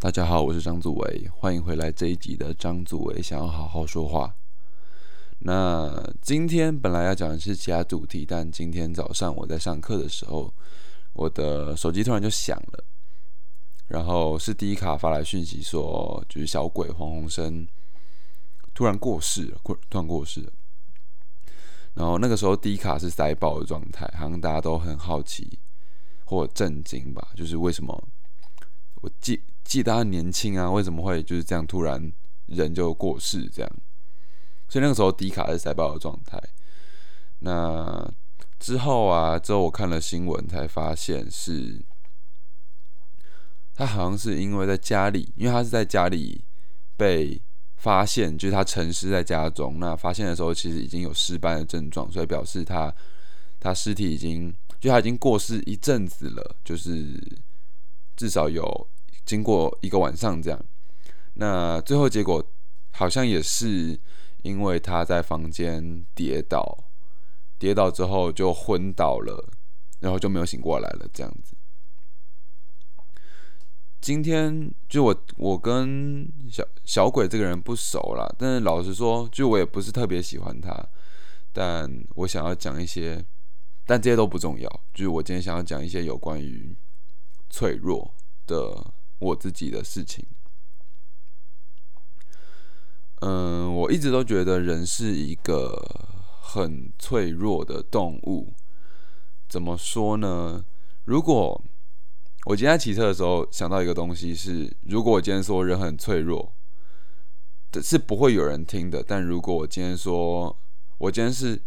大家好，我是张祖维，欢迎回来这一集的张祖维想要好好说话。那今天本来要讲的是其他主题，但今天早上我在上课的时候，我的手机突然就响了，然后是第一卡发来讯息说，就是小鬼黄鸿生突然过世了，突然过世了。然后那个时候第一卡是塞爆的状态，好像大家都很好奇或震惊吧，就是为什么我记。记得他年轻啊，为什么会就是这样突然人就过世这样？所以那个时候迪卡是塞爆的状态。那之后啊，之后我看了新闻才发现是，他好像是因为在家里，因为他是在家里被发现，就是他沉尸在家中。那发现的时候其实已经有尸斑的症状，所以表示他他尸体已经就他已经过世一阵子了，就是至少有。经过一个晚上这样，那最后结果好像也是因为他在房间跌倒，跌倒之后就昏倒了，然后就没有醒过来了这样子。今天就我我跟小小鬼这个人不熟啦，但是老实说，就我也不是特别喜欢他，但我想要讲一些，但这些都不重要，就是我今天想要讲一些有关于脆弱的。我自己的事情，嗯，我一直都觉得人是一个很脆弱的动物。怎么说呢？如果我今天骑车的时候想到一个东西是，如果我今天说人很脆弱，是不会有人听的。但如果我今天说，我今天是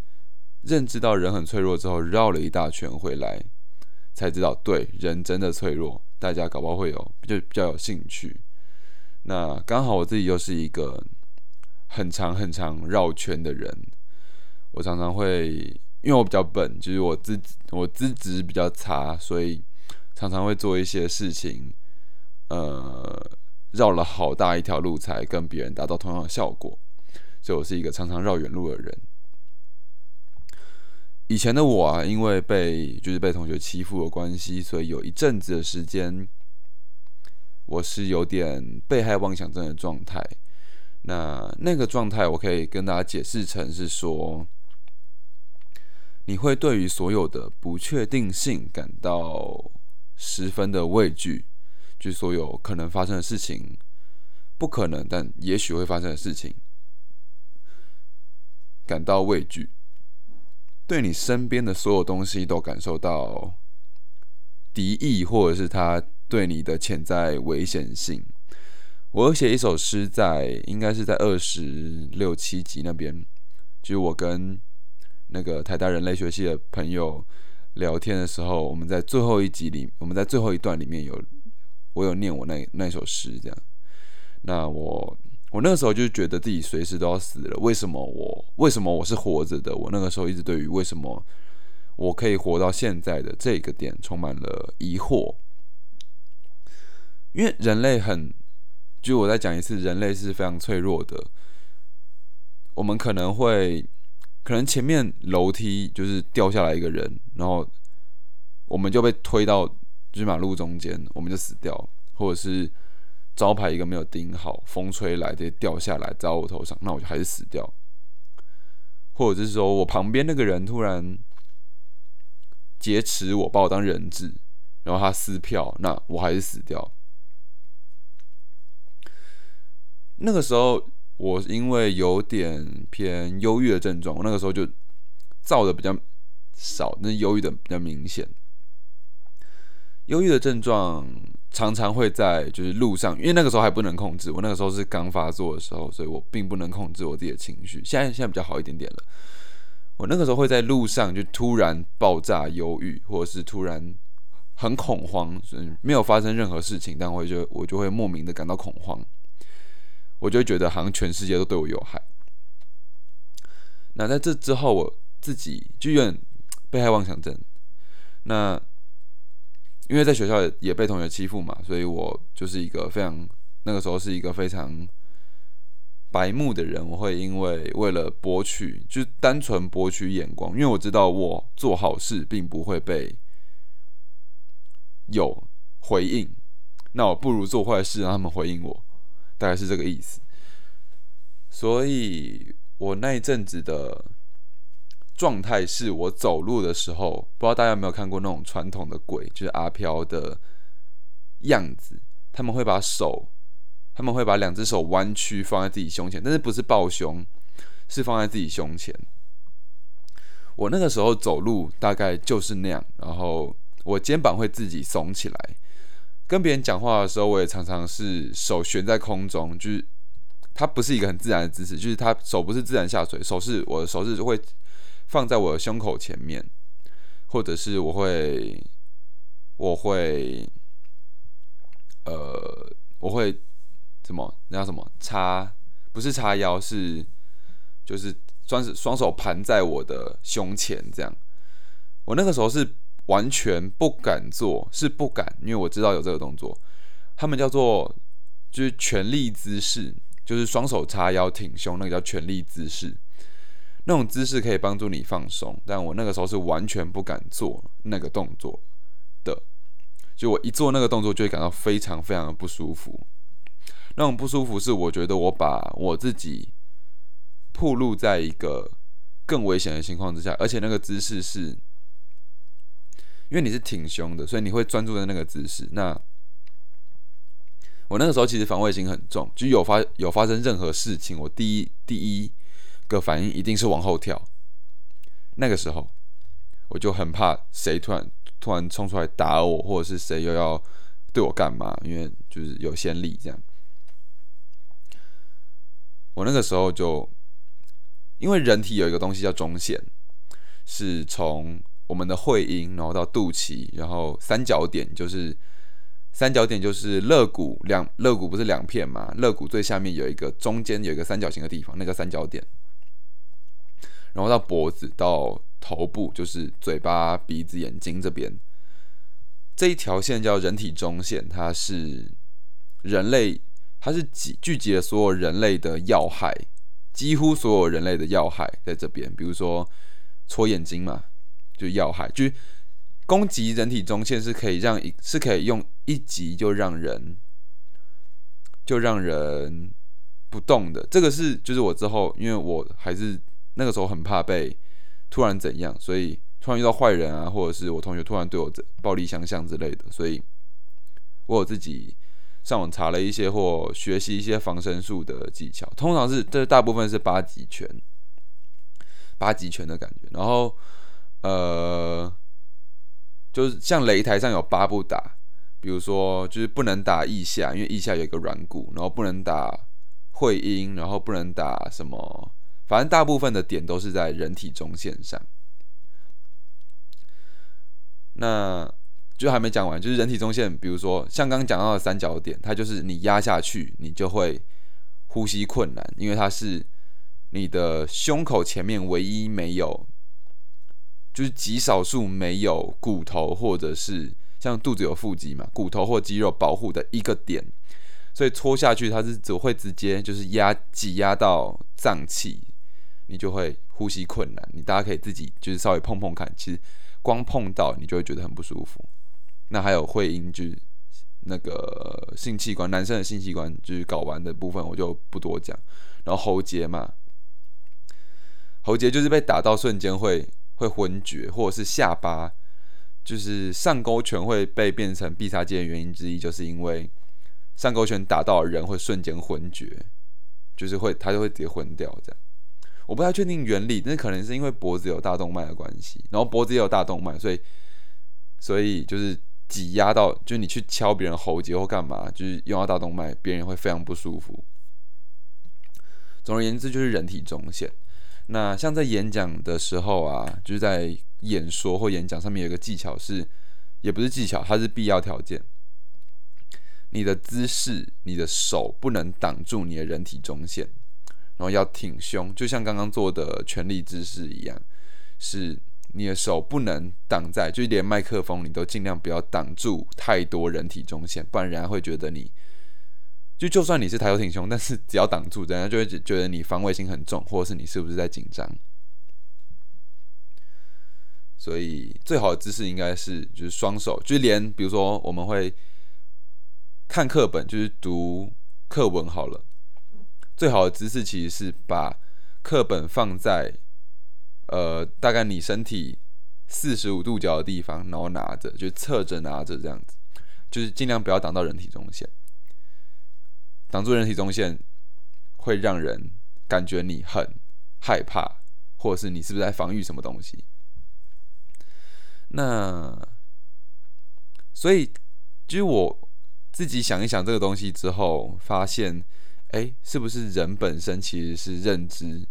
认知到人很脆弱之后，绕了一大圈回来，才知道对人真的脆弱。大家搞不好会有就比较有兴趣，那刚好我自己又是一个很长很长绕圈的人，我常常会因为我比较笨，就是我资我资质比较差，所以常常会做一些事情，呃，绕了好大一条路才跟别人达到同样的效果，所以我是一个常常绕远路的人。以前的我啊，因为被就是被同学欺负的关系，所以有一阵子的时间，我是有点被害妄想症的状态。那那个状态，我可以跟大家解释成是说，你会对于所有的不确定性感到十分的畏惧，就所有可能发生的事情，不可能但也许会发生的事情，感到畏惧。对你身边的所有东西都感受到敌意，或者是他对你的潜在危险性。我写一首诗，在应该是在二十六七集那边，就是我跟那个台大人类学系的朋友聊天的时候，我们在最后一集里，我们在最后一段里面有我有念我那那首诗，这样。那我。我那个时候就觉得自己随时都要死了，为什么我为什么我是活着的？我那个时候一直对于为什么我可以活到现在的这个点充满了疑惑，因为人类很，就我再讲一次，人类是非常脆弱的。我们可能会，可能前面楼梯就是掉下来一个人，然后我们就被推到就是马路中间，我们就死掉，或者是。招牌一个没有钉好，风吹来直接掉下来砸我头上，那我就还是死掉。或者是说我旁边那个人突然劫持我，把我当人质，然后他撕票，那我还是死掉。那个时候我因为有点偏忧郁的症状，我那个时候就躁的比较少，那忧郁的比较明显。忧郁的症状。常常会在就是路上，因为那个时候还不能控制。我那个时候是刚发作的时候，所以我并不能控制我自己的情绪。现在现在比较好一点点了。我那个时候会在路上就突然爆炸忧郁，或者是突然很恐慌，没有发生任何事情，但我就我就会莫名的感到恐慌。我就觉得好像全世界都对我有害。那在这之后，我自己就有点被害妄想症。那因为在学校也被同学欺负嘛，所以我就是一个非常那个时候是一个非常白目的人。我会因为为了博取，就单纯博取眼光，因为我知道我做好事并不会被有回应，那我不如做坏事让他们回应我，大概是这个意思。所以我那一阵子的状态是我走路的时候，不知道大家有没有看过那种传统的鬼，就是阿飘的样子，他们会把手，他们会把两只手弯曲放在自己胸前，但是不是抱胸，是放在自己胸前。我那个时候走路大概就是那样，然后我肩膀会自己耸起来，跟别人讲话的时候，我也常常是手悬在空中，就是它不是一个很自然的姿势，就是它手不是自然下垂，手是我的手是会放在我的胸口前面，或者是我会我会呃我会什么那叫什么叉不是叉腰是就是。双手双手盘在我的胸前，这样。我那个时候是完全不敢做，是不敢，因为我知道有这个动作。他们叫做就是全力姿势，就是双手叉腰挺胸，那个叫全力姿势。那种姿势可以帮助你放松，但我那个时候是完全不敢做那个动作的。就我一做那个动作，就会感到非常非常的不舒服。那种不舒服是我觉得我把我自己。暴露在一个更危险的情况之下，而且那个姿势是，因为你是挺胸的，所以你会专注在那个姿势。那我那个时候其实防卫心很重，就有发有发生任何事情，我第一第一个反应一定是往后跳。那个时候我就很怕谁突然突然冲出来打我，或者是谁又要对我干嘛，因为就是有先例这样。我那个时候就。因为人体有一个东西叫中线，是从我们的会阴，然后到肚脐，然后三角点就是三角点就是肋骨两肋骨不是两片嘛？肋骨最下面有一个中间有一个三角形的地方，那个三角点，然后到脖子到头部就是嘴巴、鼻子、眼睛这边，这一条线叫人体中线，它是人类，它是集聚集了所有人类的要害。几乎所有人类的要害在这边，比如说戳眼睛嘛，就要害，就是攻击人体中线是可以让一是可以用一击就让人就让人不动的。这个是就是我之后，因为我还是那个时候很怕被突然怎样，所以突然遇到坏人啊，或者是我同学突然对我暴力相向之类的，所以我有自己。上网查了一些或学习一些防身术的技巧，通常是这大部分是八极拳，八极拳的感觉。然后，呃，就是像擂台上有八不打，比如说就是不能打腋下，因为腋下有一个软骨，然后不能打会阴，然后不能打什么，反正大部分的点都是在人体中线上。那。就还没讲完，就是人体中线，比如说像刚刚讲到的三角点，它就是你压下去，你就会呼吸困难，因为它是你的胸口前面唯一没有，就是极少数没有骨头或者是像肚子有腹肌嘛，骨头或肌肉保护的一个点，所以戳下去它是只会直接就是压挤压到脏器，你就会呼吸困难。你大家可以自己就是稍微碰碰看，其实光碰到你就会觉得很不舒服。那还有会阴，就是那个性器官，男生的性器官就是睾丸的部分，我就不多讲。然后喉结嘛，喉结就是被打到瞬间会会昏厥，或者是下巴，就是上勾拳会被变成必杀技的原因之一，就是因为上勾拳打到人会瞬间昏厥，就是会他就会直接昏掉这样。我不太确定原理，那可能是因为脖子有大动脉的关系，然后脖子也有大动脉，所以所以就是。挤压到，就是你去敲别人喉结或干嘛，就是用到大动脉，别人会非常不舒服。总而言之，就是人体中线。那像在演讲的时候啊，就是在演说或演讲上面有一个技巧是，也不是技巧，它是必要条件。你的姿势，你的手不能挡住你的人体中线，然后要挺胸，就像刚刚做的全力姿势一样，是。你的手不能挡在，就连麦克风你都尽量不要挡住太多人体中线，不然人家会觉得你，就就算你是抬头挺胸，但是只要挡住，人家就会觉得你防卫心很重，或者是你是不是在紧张。所以最好的姿势应该是就是双手，就连比如说我们会看课本，就是读课文好了。最好的姿势其实是把课本放在呃大概你身体四十五度角的地方，然后拿着，就侧着拿着这样子，就是尽量不要挡到人体中线。挡住人体中线，会让人感觉你很害怕，或者是你是不是在防御什么东西？那所以，就是我自己想一想这个东西之后，发现。哎，是不是人本身其实是认知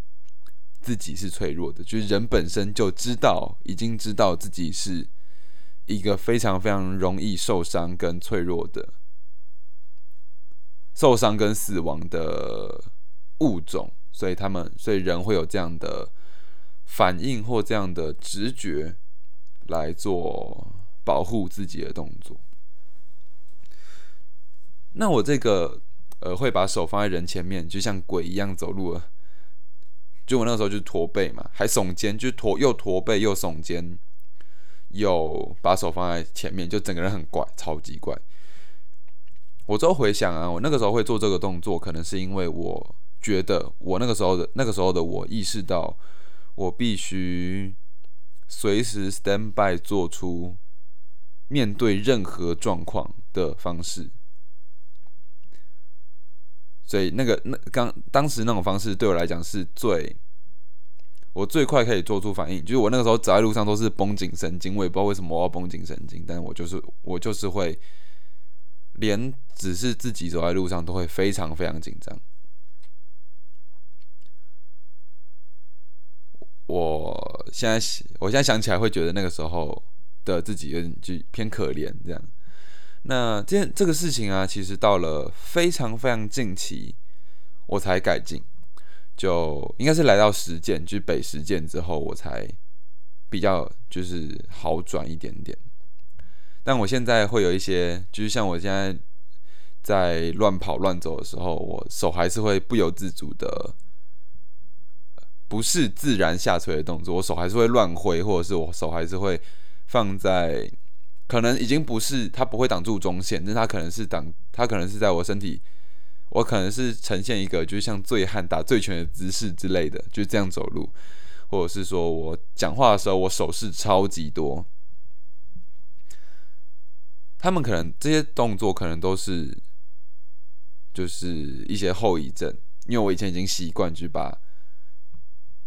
自己是脆弱的？就是人本身就知道，已经知道自己是一个非常非常容易受伤跟脆弱的、受伤跟死亡的物种，所以他们，所以人会有这样的反应或这样的直觉来做保护自己的动作。那我这个。呃，会把手放在人前面，就像鬼一样走路了。就我那时候就是驼背嘛，还耸肩，就驼又驼背又耸肩，又把手放在前面，就整个人很怪，超级怪。我之后回想啊，我那个时候会做这个动作，可能是因为我觉得我那个时候的那个时候的我意识到，我必须随时 stand by 做出面对任何状况的方式。所以那个那刚当时那种方式对我来讲是最我最快可以做出反应，就是我那个时候走在路上都是绷紧神经，我也不知道为什么我要绷紧神经，但是我就是我就是会连只是自己走在路上都会非常非常紧张。我现在我现在想起来会觉得那个时候的自己有点就偏可怜这样。那这这个事情啊，其实到了非常非常近期，我才改进，就应该是来到实践，就是北实践之后，我才比较就是好转一点点。但我现在会有一些，就是像我现在在乱跑乱走的时候，我手还是会不由自主的，不是自然下垂的动作，我手还是会乱挥，或者是我手还是会放在。可能已经不是它不会挡住中线，但它可能是挡，它可能是在我身体，我可能是呈现一个就是像醉汉打醉拳的姿势之类的，就这样走路，或者是说我讲话的时候我手势超级多，他们可能这些动作可能都是就是一些后遗症，因为我以前已经习惯去把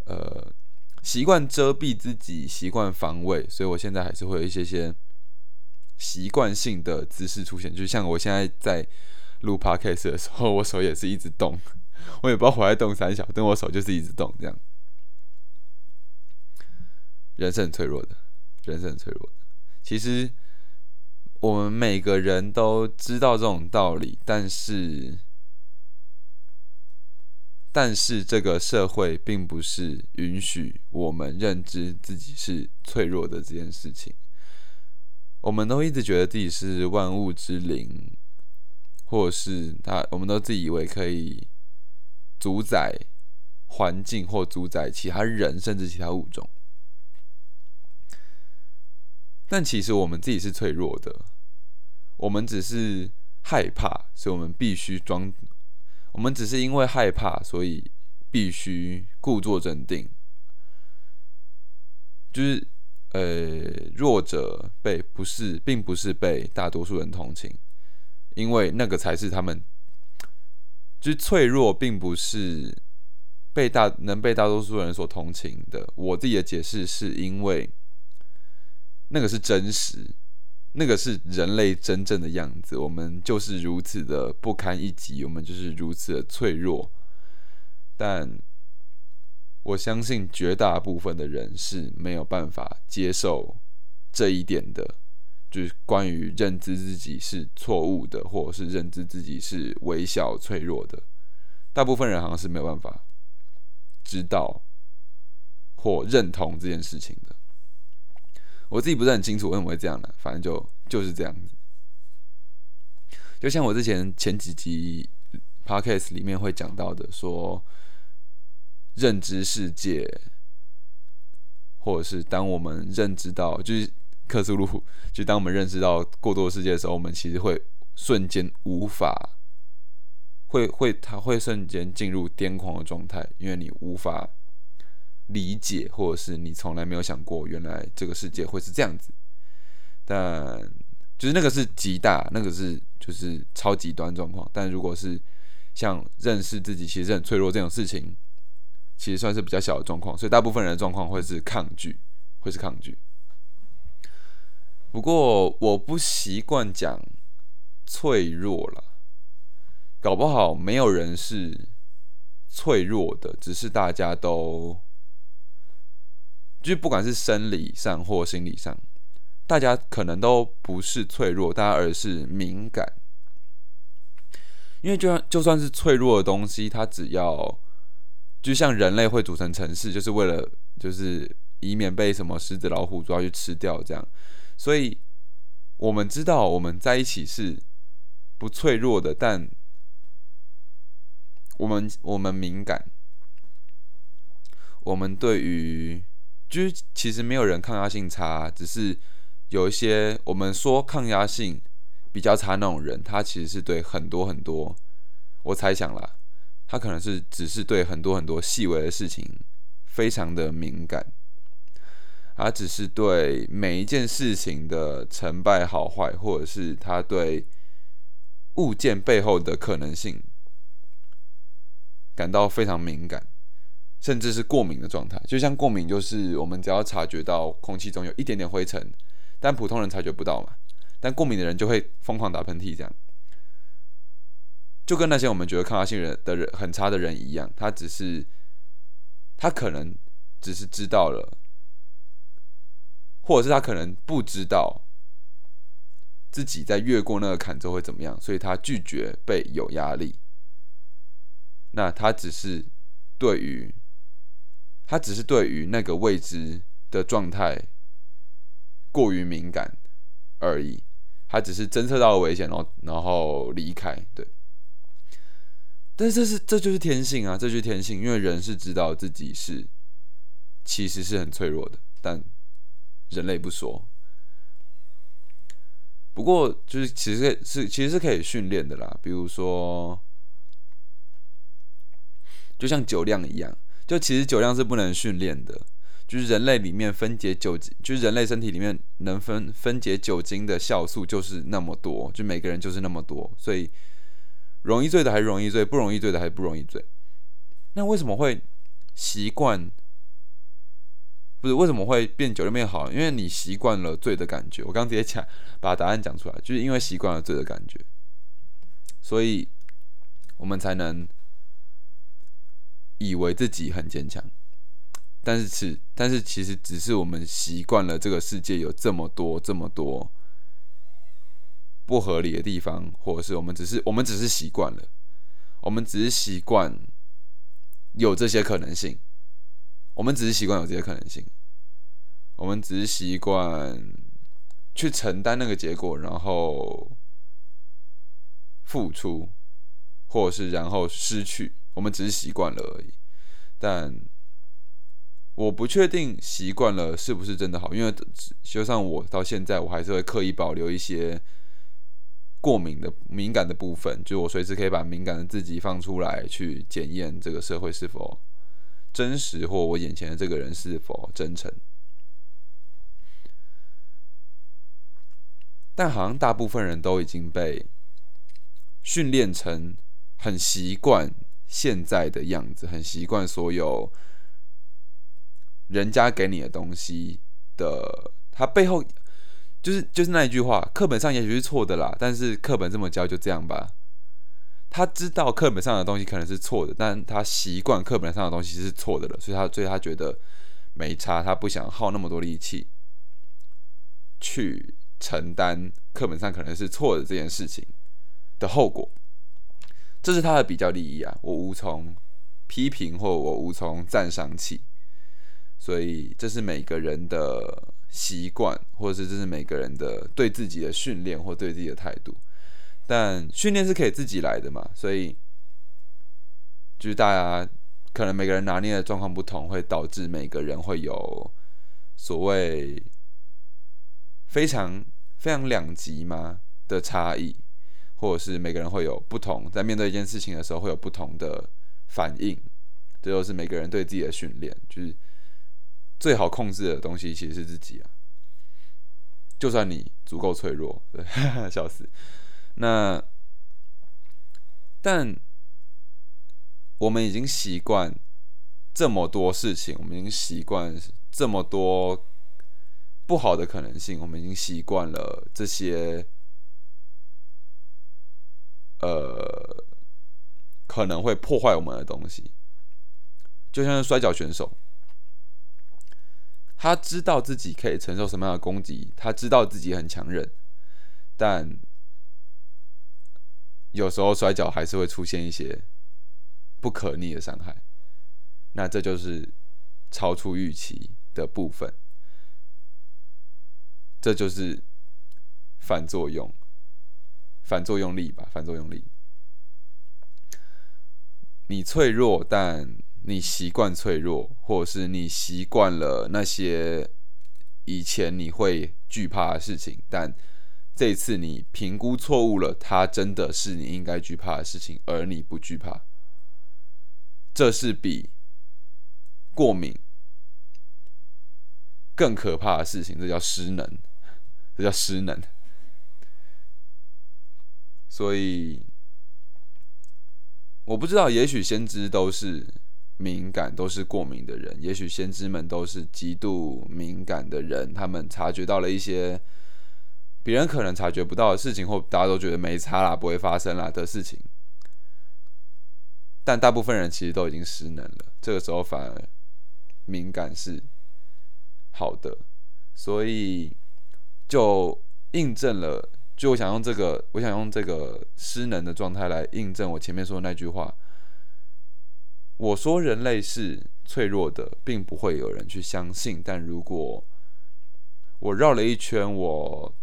呃习惯遮蔽自己，习惯防卫，所以我现在还是会有一些些。习惯性的姿势出现，就像我现在在录 podcast 的时候，我手也是一直动，我也不知道我在动三小，但我手就是一直动，这样。人是很脆弱的，人是很脆弱的。其实我们每个人都知道这种道理，但是，但是这个社会并不是允许我们认知自己是脆弱的这件事情。我们都一直觉得自己是万物之灵，或者是他，我们都自以为可以主宰环境或主宰其他人，甚至其他物种。但其实我们自己是脆弱的，我们只是害怕，所以我们必须装。我们只是因为害怕，所以必须故作镇定，就是。呃，弱者被不是，并不是被大多数人同情，因为那个才是他们，就是脆弱，并不是被大能被大多数人所同情的。我自己的解释是因为那个是真实，那个是人类真正的样子。我们就是如此的不堪一击，我们就是如此的脆弱，但。我相信绝大部分的人是没有办法接受这一点的，就是关于认知自己是错误的，或者是认知自己是微小脆弱的。大部分人好像是没有办法知道或认同这件事情的。我自己不是很清楚为什么会这样的，反正就就是这样子。就像我之前前几集 podcast 里面会讲到的，说。认知世界，或者是当我们认知到，就是克苏鲁，就当我们认识到过多世界的时候，我们其实会瞬间无法，会会他会瞬间进入癫狂的状态，因为你无法理解，或者是你从来没有想过，原来这个世界会是这样子。但就是那个是极大，那个是就是超极端状况。但如果是像认识自己其实很脆弱这种事情，其实算是比较小的状况。所以大部分人的状况会是抗拒，会是抗拒。不过我不习惯讲脆弱了，搞不好没有人是脆弱的，只是大家都，就不管是生理上或心理上。大家可能都不是脆弱，大家而是敏感。因为就算就算是脆弱的东西，它只要就像人类会组成城市，就是为了就是以免被什么狮子、老虎抓去吃掉这样。所以我们知道我们在一起是不脆弱的，但我们我们敏感，我们对于就是其实没有人抗压性差，只是。有一些我们说抗压性比较差那种人，他其实是对很多很多，我猜想啦，他可能是只是对很多很多细微的事情非常的敏感，他只是对每一件事情的成败好坏，或者是他对物件背后的可能性感到非常敏感，甚至是过敏的状态。就像过敏，就是我们只要察觉到空气中有一点点灰尘。但普通人察觉不到嘛，但过敏的人就会疯狂打喷嚏，这样，就跟那些我们觉得抗压性人的人很差的人一样，他只是，他可能只是知道了，或者是他可能不知道自己在越过那个坎之后会怎么样，所以他拒绝被有压力。那他只是对于，他只是对于那个未知的状态。过于敏感而已，他只是侦测到了危险，然后然后离开。对，但是这是这就是天性啊，这就是天性，因为人是知道自己是其实是很脆弱的，但人类不说。不过就是其实是其实是可以训练的啦，比如说，就像酒量一样，就其实酒量是不能训练的。就是人类里面分解酒精，就是人类身体里面能分分解酒精的酵素就是那么多，就每个人就是那么多，所以容易醉的还容易醉，不容易醉的还不容易醉。那为什么会习惯？不是为什么会变酒量变好？因为你习惯了醉的感觉。我刚直接讲把答案讲出来，就是因为习惯了醉的感觉，所以我们才能以为自己很坚强。但是，是但是，其实只是我们习惯了这个世界有这么多、这么多不合理的地方，或者是我们只是我们只是习惯了，我们只是习惯有这些可能性，我们只是习惯有这些可能性，我们只是习惯去承担那个结果，然后付出，或者是然后失去，我们只是习惯了而已，但。我不确定习惯了是不是真的好，因为就像我到现在，我还是会刻意保留一些过敏的敏感的部分，就我随时可以把敏感的自己放出来，去检验这个社会是否真实，或我眼前的这个人是否真诚。但好像大部分人都已经被训练成很习惯现在的样子，很习惯所有。人家给你的东西的，它背后就是就是那一句话，课本上也许是错的啦，但是课本这么教就这样吧。他知道课本上的东西可能是错的，但他习惯课本上的东西是错的了，所以他所以他觉得没差，他不想耗那么多力气去承担课本上可能是错的这件事情的后果。这是他的比较利益啊，我无从批评或我无从赞赏起。所以这是每个人的习惯，或者是这是每个人的对自己的训练或对自己的态度。但训练是可以自己来的嘛？所以就是大家可能每个人拿捏的状况不同，会导致每个人会有所谓非常非常两极吗的差异，或者是每个人会有不同，在面对一件事情的时候会有不同的反应，这就是每个人对自己的训练。就是最好控制的东西其实是自己啊，就算你足够脆弱，对，笑死。那但我们已经习惯这么多事情，我们已经习惯这么多不好的可能性，我们已经习惯了这些。呃，可能会破坏我们的东西，就像是摔跤选手，他知道自己可以承受什么样的攻击，他知道自己很强韧，但有时候摔跤还是会出现一些不可逆的伤害，那这就是超出预期的部分，这就是反作用。反作用力吧，反作用力。你脆弱，但你习惯脆弱，或者是你习惯了那些以前你会惧怕的事情，但这次你评估错误了，它真的是你应该惧怕的事情，而你不惧怕。这是比过敏更可怕的事情，这叫失能，这叫失能。所以我不知道，也许先知都是敏感、都是过敏的人，也许先知们都是极度敏感的人，他们察觉到了一些别人可能察觉不到的事情，或大家都觉得没差啦、不会发生啦的事情。但大部分人其实都已经失能了，这个时候反而敏感是好的，所以就印证了。就我想用这个，我想用这个失能的状态来印证我前面说的那句话。我说人类是脆弱的，并不会有人去相信。但如果我绕了一圈，我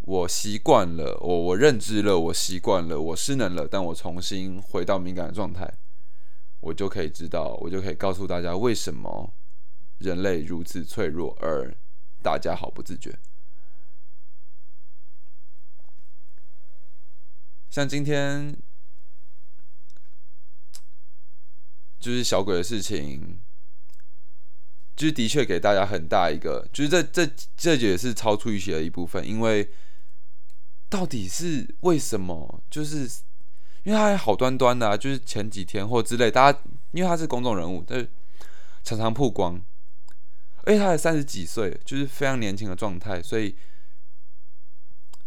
我习惯了，我我认知了，我习惯了，我失能了，但我重新回到敏感的状态，我就可以知道，我就可以告诉大家为什么人类如此脆弱，而大家毫不自觉。像今天就是小鬼的事情，就是的确给大家很大一个，就是这这这也是超出预期的一部分。因为到底是为什么？就是因为他还好端端的，就是前几天或之类，大家因为他是公众人物，但是常常曝光，而且他才三十几岁，就是非常年轻的状态，所以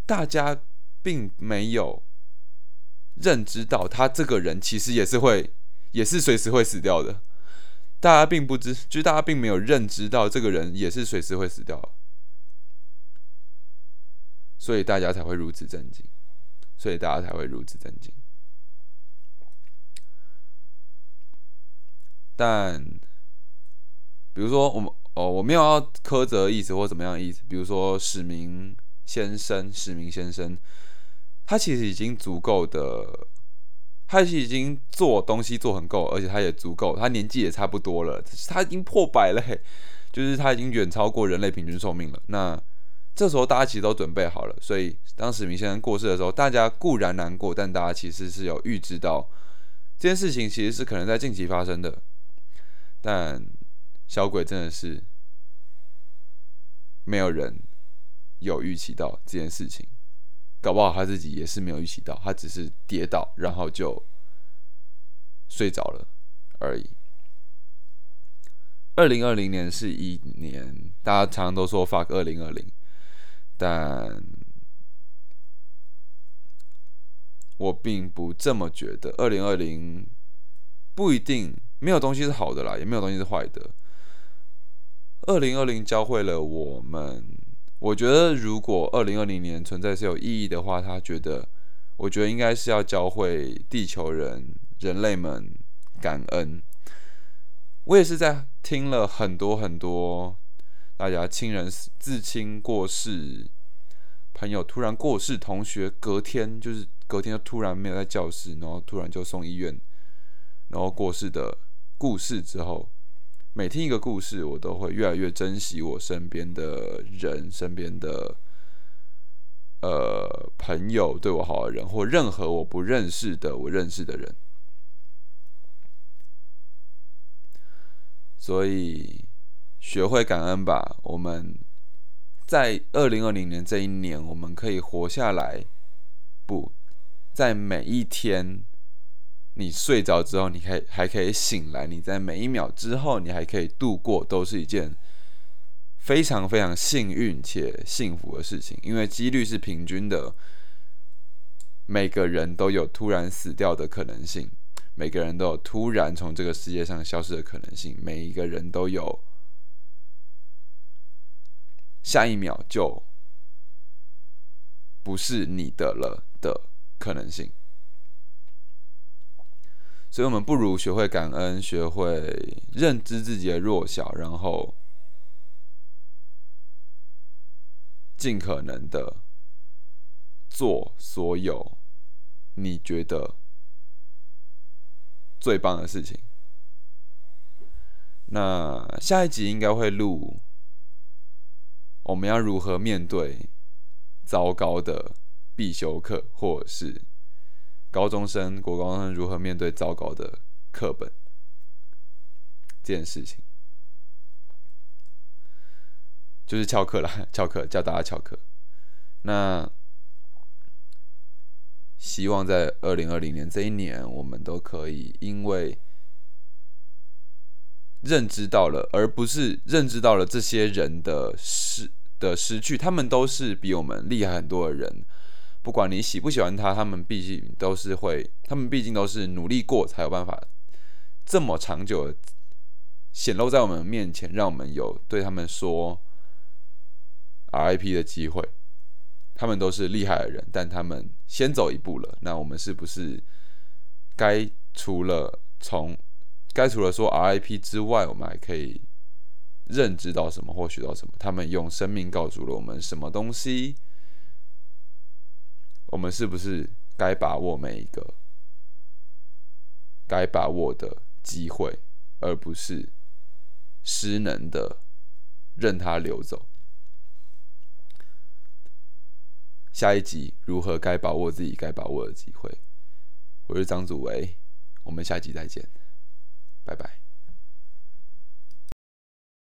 大家并没有。认知到他这个人其实也是会，也是随时会死掉的。大家并不知，就是大家并没有认知到这个人也是随时会死掉，所以大家才会如此震惊，所以大家才会如此震惊。但比如说，我们哦，我没有要苛责意思或怎么样的意思。比如说，史明先生，史明先生。他其实已经足够的，他其实已经做东西做很够，而且他也足够，他年纪也差不多了，他已经破百了，就是他已经远超过人类平均寿命了。那这时候大家其实都准备好了，所以当史明先生过世的时候，大家固然难过，但大家其实是有预知到这件事情其实是可能在近期发生的。但小鬼真的是没有人有预期到这件事情。搞不好他自己也是没有预期到，他只是跌倒，然后就睡着了而已。二零二零年是一年，大家常常都说 “fuck 二零二零”，但我并不这么觉得。二零二零不一定没有东西是好的啦，也没有东西是坏的。二零二零教会了我们。我觉得，如果二零二零年存在是有意义的话，他觉得，我觉得应该是要教会地球人、人类们感恩。我也是在听了很多很多大家亲人自亲过世、朋友突然过世、同学隔天就是隔天就突然没有在教室，然后突然就送医院，然后过世的故事之后。每听一个故事，我都会越来越珍惜我身边的人，身边的呃朋友对我好的人，或任何我不认识的我认识的人。所以学会感恩吧。我们在二零二零年这一年，我们可以活下来。不在每一天，你睡着之后，你可以还可以醒来。你在每一秒之后，你还可以度过，都是一件非常非常幸运且幸福的事情。因为几率是平均的，每个人都有突然死掉的可能性。每个人都有突然从这个世界上消失的可能性，每一个人都有下一秒就不是你的了的可能性。所以，我们不如学会感恩，学会认知自己的弱小，然后尽可能的做所有你觉得。最棒的事情。那下一集应该会录，我们要如何面对糟糕的必修课，或者是高中生、国高中生如何面对糟糕的课本这件事情，就是翘课了，翘课教大家翘课。那。希望在二零二零年这一年，我们都可以因为认知到了，而不是认知到了这些人的失的失去，他们都是比我们厉害很多的人。不管你喜不喜欢他，他们毕竟都是会，他们毕竟都是努力过才有办法这么长久显露在我们面前，让我们有对他们说 RIP 的机会。他们都是厉害的人，但他们先走一步了。那我们是不是该除了从该除了说 RIP 之外，我们还可以认知到什么或学到什么？他们用生命告诉了我们什么东西？我们是不是该把握每一个该把握的机会，而不是失能的任它流走？下一集如何该把握自己该把握的机会？我是张祖维，我们下集再见，拜拜。